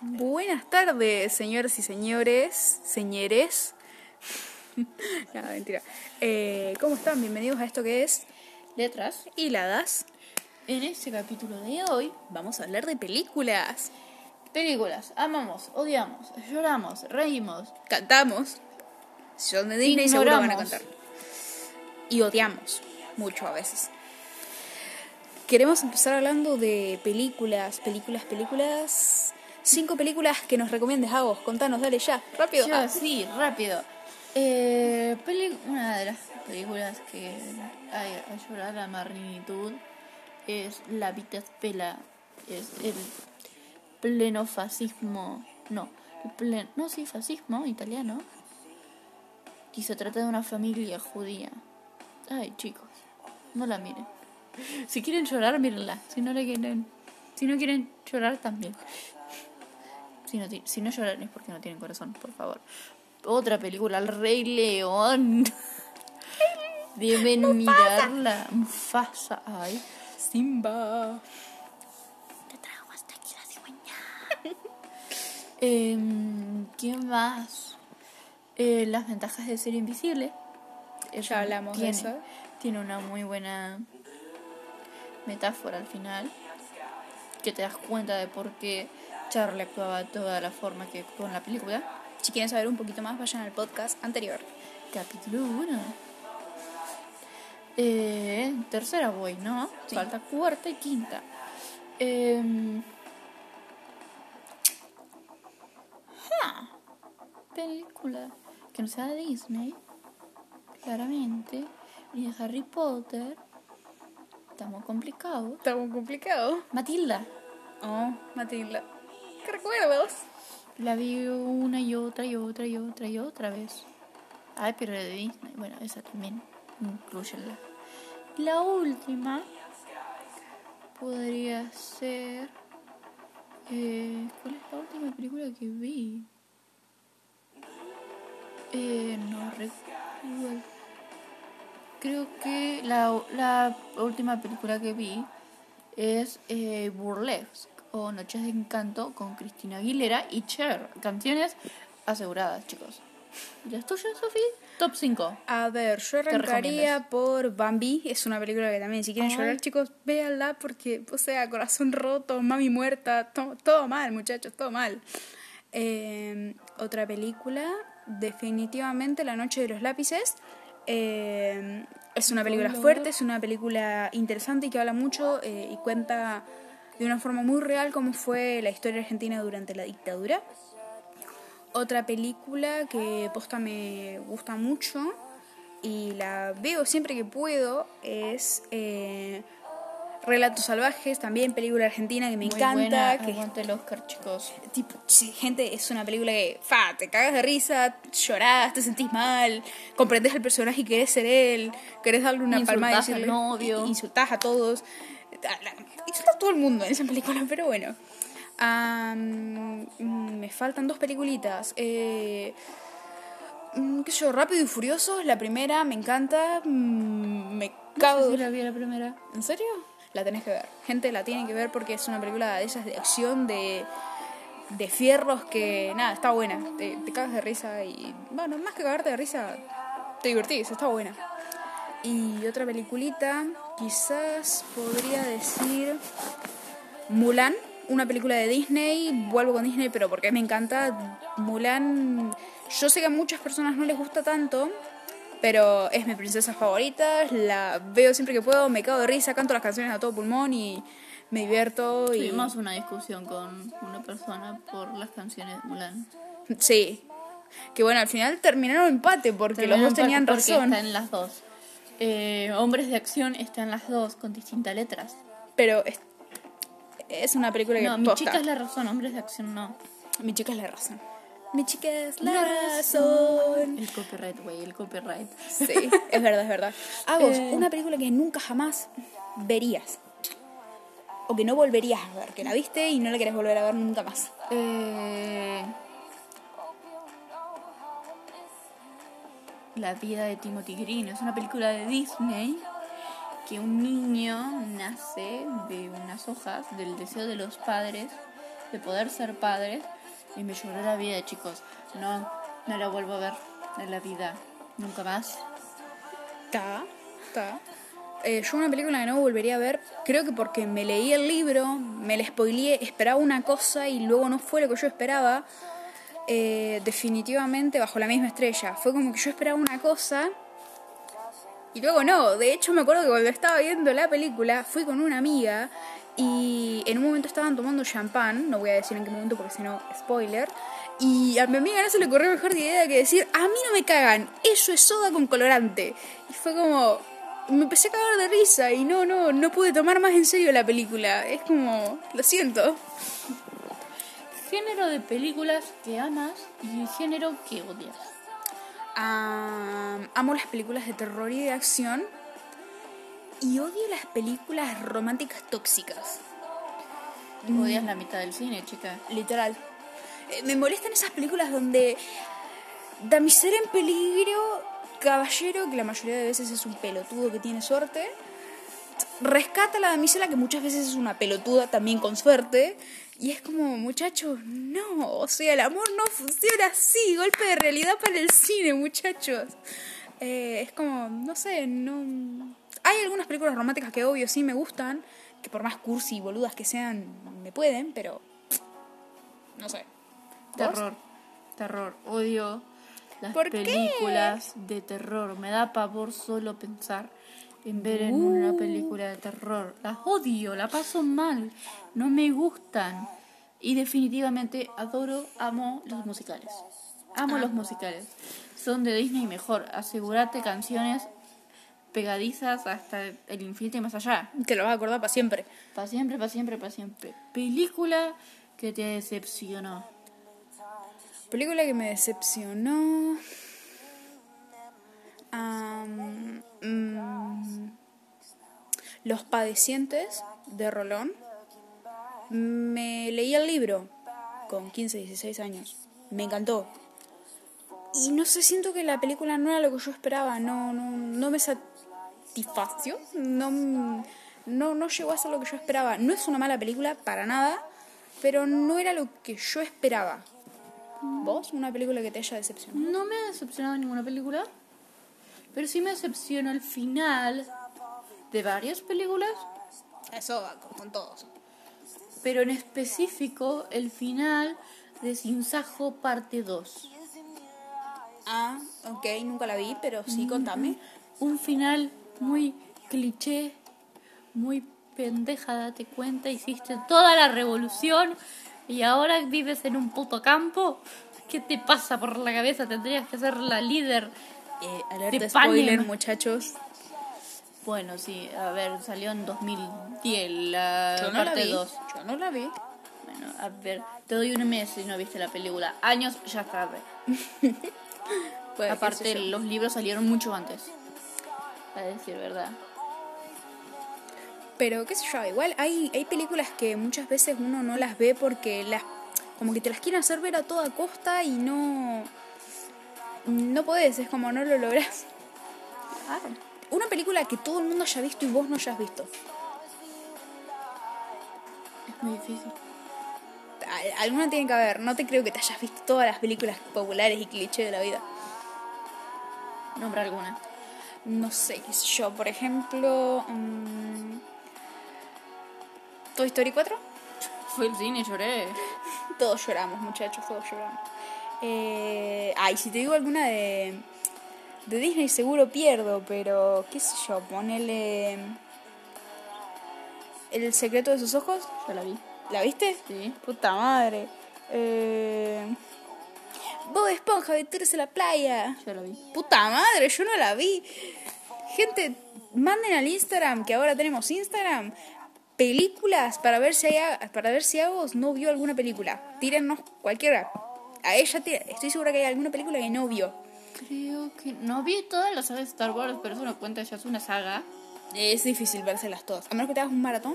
Buenas tardes, señoras y señores, señores. no, mentira. Eh, ¿Cómo están? Bienvenidos a esto que es letras. Hiladas. En este capítulo de hoy, Vamos a hablar de películas. películas. Amamos, odiamos, lloramos, reímos. Cantamos. Si son de Disney seguro van a Ignoramos. cantar. Y odiamos mucho a veces. Queremos empezar hablando de películas, películas, películas. Cinco películas que nos recomiendes a vos. Contanos, dale ya, rápido. Yo, Ah, sí, rápido. Eh, peli- una de las películas que hay a llorar a magnitud es La Vita Spela. Es el pleno fascismo. No, el plen- no, sí, fascismo italiano. Y se trata de una familia judía. Ay, chicos, no la miren. Si quieren llorar, mírenla. Si no le quieren, si no quieren llorar, también. Si no, ti- si no lloran es porque no tienen corazón, por favor. Otra película, El Rey León. Deben mirarla. Mufasa. Ay. Simba. Te traigo hasta aquí la cigüeña. ¿Quién más? Eh, las ventajas de ser invisible. Ya hablamos de eso. Tiene una muy buena metáfora al final. Que te das cuenta de por qué Charlie actuaba de toda la forma que actuó en la película. Si quieren saber un poquito más, vayan al podcast anterior. Capítulo 1. Eh, tercera voy, ¿no? Sí. Falta cuarta y quinta. Em, película que no sea de Disney, claramente, ni de Harry Potter. Estamos complicados. Está muy complicado. Matilda. Oh, Matilda. ¿Qué recuerdos? La vi una y otra y otra y otra y otra vez. Ay, pero de Disney. Bueno, esa también. Incluyenla. La última podría ser. Eh, ¿Cuál es la última película que vi? Eh, no recuerdo. Creo que la, la última película que vi es eh, Burlesque o Noches de Encanto con Cristina Aguilera y Cher. Canciones aseguradas, chicos. ¿Y las tuyas, Sofía? Top 5. A ver, yo arrancaría por Bambi. Es una película que también, si quieren llorar, chicos, véanla porque, o sea, corazón roto, mami muerta, to- todo mal, muchachos, todo mal. Eh, otra película, definitivamente La Noche de los Lápices. Eh, es una película fuerte, es una película interesante y que habla mucho eh, y cuenta de una forma muy real cómo fue la historia argentina durante la dictadura. Otra película que posta me gusta mucho y la veo siempre que puedo es eh, Relatos Salvajes, también película argentina que me Muy encanta. buena. que Aguante el Oscar, chicos. tipo, gente, es una película que, fa, te cagas de risa, llorás, te sentís mal, comprendes al personaje y querés ser él, querés darle una palma y decirle, novio. insultás a todos, insultás a todo el mundo en esa película, pero bueno. Mm, me faltan dos peliculitas. Eh, mm, qué sé yo, Rápido y Furioso, la primera, me encanta, mm, me cago No sé si la vi la primera. ¿En serio? La tenés que ver. Gente, la tienen que ver porque es una película de esas de acción, de, de fierros que, nada, está buena. Te, te cagas de risa y, bueno, más que cagarte de risa, te divertís, está buena. Y otra peliculita, quizás podría decir Mulan, una película de Disney. Vuelvo con Disney, pero porque me encanta. Mulan, yo sé que a muchas personas no les gusta tanto, pero es mi princesa favorita, la veo siempre que puedo, me cago de risa, canto las canciones a todo pulmón y me divierto. Y... Tuvimos una discusión con una persona por las canciones de Mulan. Sí. Que bueno, al final terminaron empate porque los dos tenían porque razón. Está en las dos. Eh, Hombres de acción están las dos con distintas letras. Pero es, es una película que No, mi posta. chica es la razón, hombres de acción no. Mi chica es la razón. Mi chica es la, La razón. El copyright, güey, el copyright. Sí, es verdad, es verdad. Agos, Eh. una película que nunca jamás verías. O que no volverías a ver. Que la viste y no la querés volver a ver nunca más. Eh, La vida de Timothy Green. Es una película de Disney que un niño nace de unas hojas del deseo de los padres de poder ser padres y me lloró la vida, chicos. No, no la vuelvo a ver en la vida. Nunca más. Está, está. Eh, yo una película que no volvería a ver, creo que porque me leí el libro, me la spoileé, esperaba una cosa y luego no fue lo que yo esperaba. Eh, definitivamente bajo la misma estrella. Fue como que yo esperaba una cosa y luego no. De hecho me acuerdo que cuando estaba viendo la película fui con una amiga y en un momento estaban tomando champán, no voy a decir en qué momento porque si no, spoiler. Y a mi amiga no se le ocurrió mejor idea que decir, a mí no me cagan, eso es soda con colorante. Y fue como, me empecé a cagar de risa y no, no, no pude tomar más en serio la película. Es como, lo siento. Género de películas que amas y género que odias. Ah, amo las películas de terror y de acción y odio las películas románticas tóxicas. Odias la mitad del cine, chica. Literal. Eh, me molestan esas películas donde damisela en peligro, caballero, que la mayoría de veces es un pelotudo que tiene suerte, rescata a la damisela, que muchas veces es una pelotuda también con suerte, y es como, muchachos, no, o sea, el amor no funciona así, golpe de realidad para el cine, muchachos. Eh, es como, no sé, no... Hay algunas películas románticas que obvio sí me gustan, que por más cursi y boludas que sean, me pueden, pero... No sé. ¿Vos? Terror. Terror. Odio las ¿Por qué? películas de terror. Me da pavor solo pensar en ver en una Uh. película de terror. Las odio, la paso mal. No me gustan. Y definitivamente adoro, amo los musicales. Amo los musicales. Son de Disney mejor. Asegúrate canciones pegadizas hasta el infinito y más allá. Te lo vas a acordar para siempre. Para siempre, para siempre, para siempre. Película que te decepcionó. Película que me decepcionó. Mm, Los padecientes de Rolón. Me leí el libro con 15, 16 años. Me encantó. Y no sé, siento que la película no era lo que yo esperaba. No, no, no me satisfació. No, no, no llegó a ser lo que yo esperaba. No es una mala película, para nada. Pero no era lo que yo esperaba. ¿Vos? ¿Una película que te haya decepcionado? No me ha decepcionado ninguna película, pero sí me decepciona el final de varias películas, Eso va con, con todos. pero en específico el final de Sin Sajo parte 2. Ah, ok, nunca la vi, pero sí, contame. Un final muy cliché, muy pendeja, date cuenta, hiciste toda la revolución y ahora vives en un puto campo. ¿Qué te pasa por la cabeza? Tendrías que ser la líder. Eh, De alerta spoiler, muchachos. Bueno, sí, a ver, salió en 2010 la Yo no parte vi. 2. Yo no la vi. Bueno, a ver, te doy un mes si no viste la película. Años ya tarde. Pues, Aparte, los libros salieron mucho antes. A decir verdad. Pero qué sé yo, igual hay, hay películas que muchas veces uno no las ve porque las como que te las quieren hacer ver a toda costa y no no podés, es como no lo lográs. Una película que todo el mundo haya visto y vos no hayas visto. Es muy difícil. Al- Alguna tiene que haber, no te creo que te hayas visto todas las películas populares y cliché de la vida. Nombra alguna. No sé, qué sé yo, por ejemplo, mm, Toy Story 4. Fue el cine, lloré. Todos lloramos, muchachos, todos lloramos. Eh, ay, si te digo alguna de, de Disney seguro pierdo, pero qué sé yo, ponele... El secreto de sus ojos, Yo la vi. ¿la viste? Sí. Puta madre. Eh, Bob Esponja, aventuras a la playa. Yo la vi. Puta madre, yo no la vi. Gente, manden al Instagram, que ahora tenemos Instagram, películas para ver si hay, para ver si Agos no vio alguna película. Tírennos cualquiera. A ella tira- estoy segura que hay alguna película que no vio. Creo que no vi todas las sagas de Star Wars, pero eso no cuenta, ya es una saga. Es difícil vérselas todas. A menos que te hagas un maratón.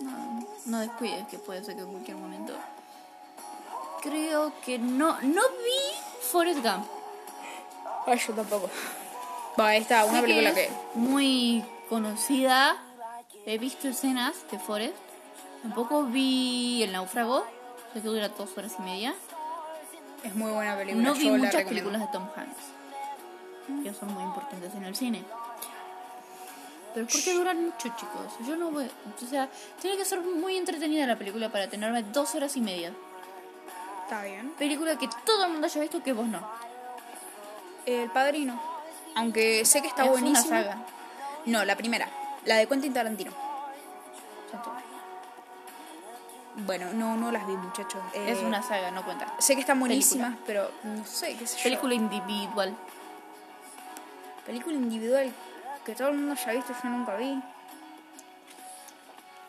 No, no descuides, que puede ser que en cualquier momento. Creo que no. No vi Forrest Gump. Ay, yo tampoco. Va, está, una Sé película es que. muy conocida. He visto escenas de Forrest. Tampoco vi El Náufrago. Sé que dura dos horas y media. Es muy buena película. No vi yo muchas películas de Tom Hanks. Que son muy importantes en el cine. Pero es porque duran mucho, chicos. Yo no voy. O sea, tiene que ser muy entretenida la película para tenerme dos horas y media. Está bien. Película que todo el mundo haya visto que vos no. El Padrino. Aunque sé que está es buenísima. una saga. No, la primera. La de Quentin Tarantino. Bueno, no, no las vi, muchachos. Eh, Es una saga, no cuenta. Sé que están buenísimas, pero no sé, qué sé yo. Película individual. Película individual que todo el mundo haya visto, yo nunca vi.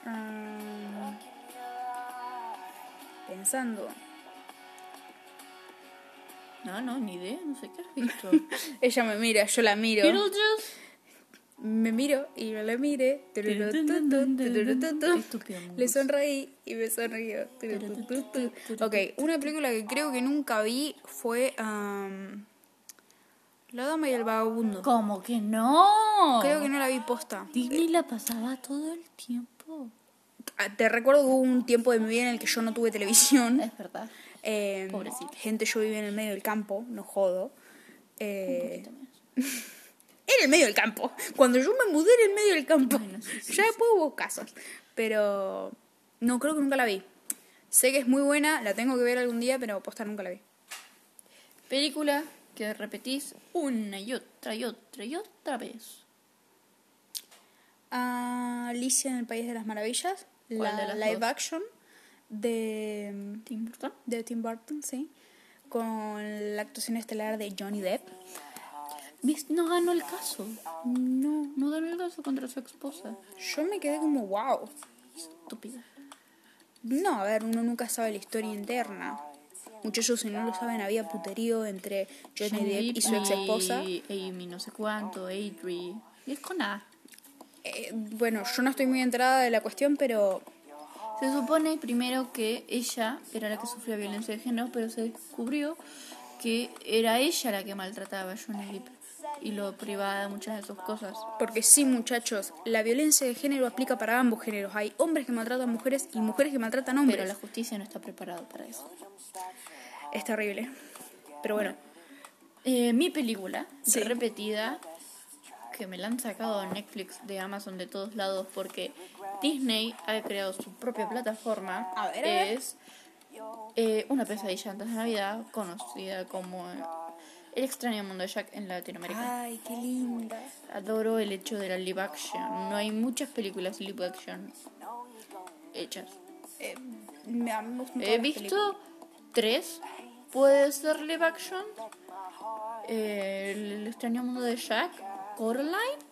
Mm, pensando. No, no, ni idea, no sé qué has visto. Ella me mira, yo la miro. Beetlejuice. Me miro y me la mire. Le sonreí y me sonrió. Ok, una película que creo que nunca vi fue um, La Dama y el Vagabundo. ¿Cómo que no? Creo que no la vi posta. Disney la pasaba todo el tiempo. Ah, Te recuerdo que hubo un tiempo de mi vida en el que yo no tuve televisión. Es verdad. Eh. Gente, yo vivía en el medio del campo, no jodo. Eh, Poquito más. en el medio del campo. Cuando yo me mudé en el medio del campo. Bueno, sí, sí, ya después hubo casos. Pero no, creo que nunca la vi. Sé que es muy buena, la tengo que ver algún día, pero posta nunca la vi. Película que repetís una y otra y otra y otra vez. Ah, Alicia en el País de las Maravillas. ¿Cuál la de las live dos? action de, ¿Tim Burton? de Tim Burton, sí. Con la actuación estelar de Johnny Depp. No ganó el caso. No, no ganó el caso contra su esposa. Yo me quedé como, wow. Estúpida. No, a ver, uno nunca sabe la historia interna. Muchachos, si no lo saben, había puterío entre Johnny Depp y su ex esposa. Amy no sé cuánto, Adri. Y es con A. Eh, bueno, yo no estoy muy enterada de la cuestión, pero Se supone primero que ella era la que sufría violencia de género, pero se descubrió que era ella la que maltrataba a Johnny Depp y lo privaba de muchas de sus cosas. porque sí, muchachos, la violencia de género aplica para ambos géneros. Hay hombres que maltratan mujeres y mujeres que maltratan hombres. Pero la justicia no está preparada para eso. Es terrible. Pero bueno, Eh, mi película, Sí. repetida, que me la han sacado de Netflix, de Amazon, de todos lados, porque Disney ha creado su propia plataforma. A ver. Es eh, Una pesadilla antes de Navidad, conocida como eh, El extraño mundo de Jack en Latinoamérica. ay, qué linda. Adoro el hecho de la live action. No hay muchas películas live action hechas. Eh, me- He visto tres. Puede ser live action. Eh, el extraño mundo de Jack. Coraline.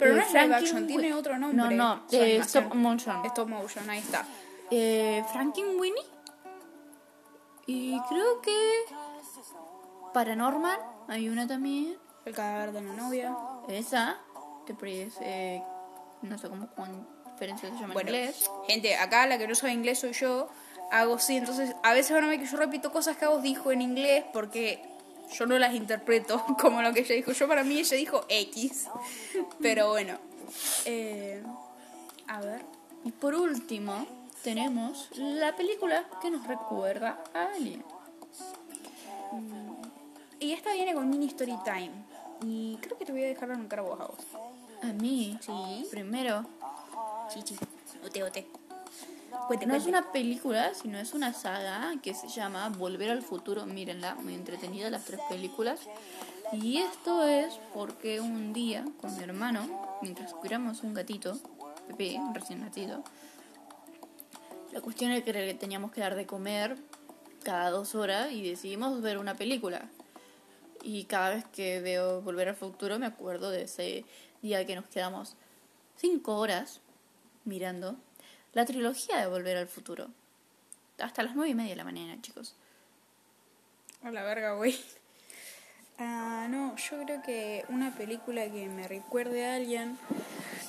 Pero no es live action, tiene otro nombre. No, no, eh, stop motion. Stop motion, ahí está. Eh, Frankenweenie. Y creo que. Paranormal. Hay una también. El cadáver de la novia. Esa. Que es. eh, no sé cómo conferencia se llama Bueno, en inglés. gente, acá la que no sabe inglés soy yo. Hago sí, entonces a veces van a ver que yo repito cosas que vos dijo en inglés porque yo no las interpreto como lo que ella dijo. Yo para mí ella dijo X. Pero bueno. Eh, a ver. Y por último, tenemos la película que nos recuerda a Alien. Y esta viene con mini story time. Y creo que te voy a dejar en cara vos a vos. A mí, Sí. primero, Chichi. Ote, ote. Cuente, no es una película, sino es una saga que se llama Volver al Futuro. Mírenla, muy entretenida las tres películas. Y esto es porque un día con mi hermano, mientras cuidamos un gatito, Pepe, un recién nacido, la cuestión era que le teníamos que dar de comer cada dos horas y decidimos ver una película. Y cada vez que veo Volver al Futuro me acuerdo de ese día que nos quedamos cinco horas mirando la trilogía de Volver al Futuro. Hasta las nueve y media de la mañana, chicos. A la verga, güey. Ah, no, yo creo que una película que me recuerde a alguien.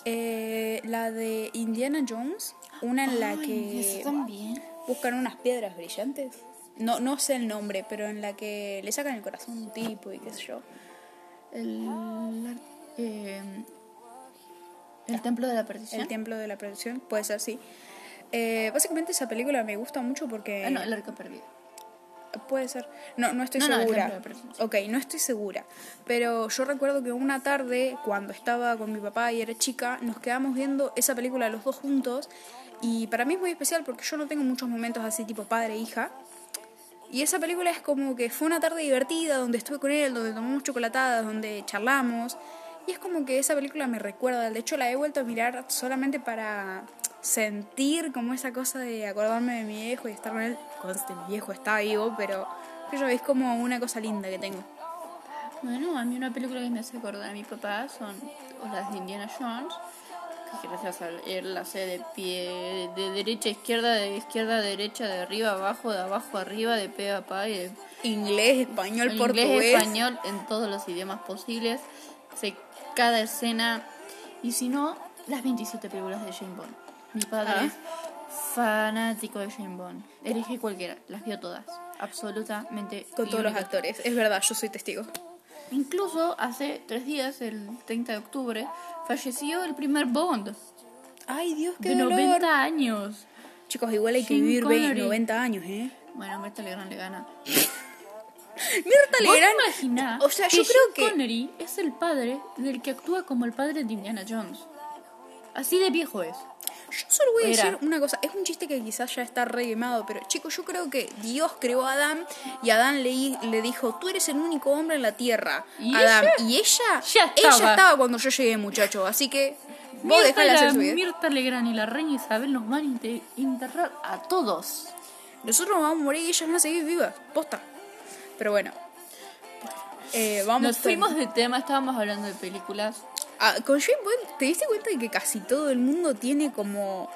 eh, la de Indiana Jones. Una en la que también. buscan unas piedras brillantes. no, no sé el nombre, pero en la que le sacan el corazón a un tipo y qué sé yo. El, eh, el templo de la perdición. El Templo de la Perdición, puede ser, sí. Eh, básicamente esa película me gusta mucho porque... Ah, no, el arca perdido. Puede ser. No, no estoy No, no, segura. De Perdición, ok, no estoy segura. Pero yo recuerdo que una tarde, cuando estaba con mi papá y era chica, nos quedamos viendo esa película los dos juntos. Y para mí es muy especial porque yo no tengo muchos momentos así tipo padre e hija. Y esa película es como que fue una tarde divertida, donde estuve con él, donde tomamos chocolatadas, donde charlamos. Y es como que esa película me recuerda. De hecho, la he vuelto a mirar solamente para sentir como esa cosa de acordarme de mi viejo y estar con él. Conste, mi viejo está vivo, pero yo, es como una cosa linda que tengo. Bueno, a mí una película que me hace acordar a mi papá son las de Indiana Jones, que gracias a él la sé de pie, de derecha a izquierda, de izquierda a derecha, de arriba a abajo, de abajo a arriba, de pe a pa y de Inglés, español, portugués. inglés, español, en todos los idiomas posibles. Sé cada escena. Y si no, las 27 películas de Jane Bond. Mi padre Ah. es fanático de Jane Bond. Elige cualquiera, las vio todas. Absolutamente. Con todos los actores. Es verdad, yo soy testigo. Incluso hace tres días, el 30 de octubre, falleció el primer Bond. Ay, Dios, qué de dolor. 90 años. Chicos, igual hay que vivir Connery. 90 años, ¿eh? Bueno, Mirta Legrand le gana. Mirta ¿Vos Legrand. O sea, que yo creo que- Connery es el padre del que actúa como el padre de Indiana Jones. Así de viejo es. Yo solo voy a Era. decir una cosa. Es un chiste que quizás ya está re quemado, pero chicos, yo creo que Dios creó a Adán y Adán le, le dijo, tú eres el único hombre en la tierra. ¿Y Adán. ella? Y ella, Ya ella estaba. cuando yo llegué, muchacho. Así que vos Mirta, hacer la- su vida. Mirta Legrand y la reina Isabel nos van a enterrar a todos. Nosotros nos vamos a morir y ellas van a seguir vivas. Posta. Pero bueno. Eh, vamos Nos fuimos de tema, estábamos hablando de películas. Ah, con Jane Bond, ¿te diste cuenta de que casi todo el mundo tiene como...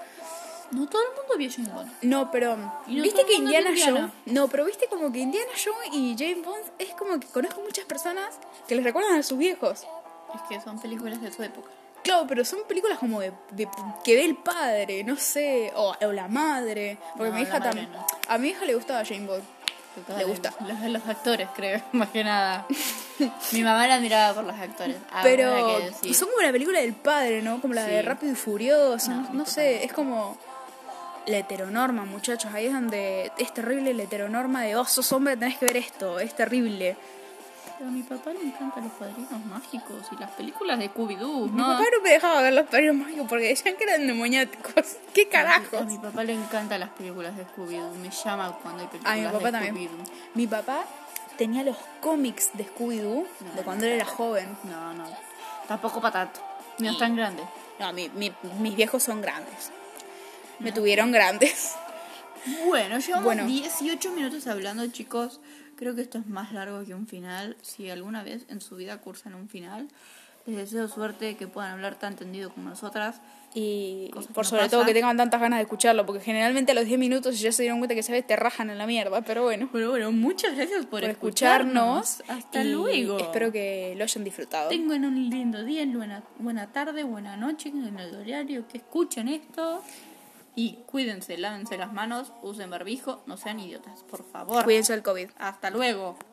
No todo el mundo vio Jane Bond. No, pero... No ¿Viste que Indiana es Indiana. Jones... No, pero viste como que Indiana Jones y Jane Bond es como que conozco muchas personas que les recuerdan a sus viejos. Es que son películas de su época. Claro, pero son películas como de, de- que ve el padre, no sé, o, o la madre. Porque No, mi hija también... no. A mi hija le gustaba Jane Bond. Le gusta. Los de los actores, creo, más que nada. Mi mamá la miraba por los actores. Ahora Pero que son como la película del padre, ¿no? Como la de. Rápido y Furioso, No, no, no sé, es como la heteronorma, muchachos. Ahí es donde es terrible la heteronorma de, oh, sos hombre, tenés que ver esto, es terrible. Pero a mi papá le encantan los padrinos mágicos y las películas de Scooby-Doo, Mi papá no me dejaba ver los padrinos mágicos porque decían que eran demoniáticos. ¿Qué A carajos? mi papá le encantan las películas de Scooby-Doo. Me llama cuando hay películas A mi de papá también. Scooby-Doo. Mi papá tenía los cómics de Scooby-Doo de cuando él era joven. No, no. Tampoco para tanto. No es tan grande. No, mi- mi- mis viejos son grandes. Me tuvieron grandes. Bueno, llevamos Bueno. 18 minutos hablando, chicos. Creo que esto es más largo que un final. Si alguna vez en su vida cursan un final, les deseo suerte que puedan hablar tan tendido como nosotras. Y por sobre todo pasan. que tengan tantas ganas de escucharlo, porque generalmente a los 10 minutos ya se dieron cuenta que sabes te rajan en la mierda, pero bueno. Pero bueno, muchas gracias por, Por escucharnos. Hasta y luego. Espero que lo hayan disfrutado. Tengan un lindo día, buena, buena tarde, buena noche, en el horario que escuchen esto. Y cuídense, lávense las manos, usen barbijo, no sean idiotas, por favor. Cuídense del COVID. Hasta luego.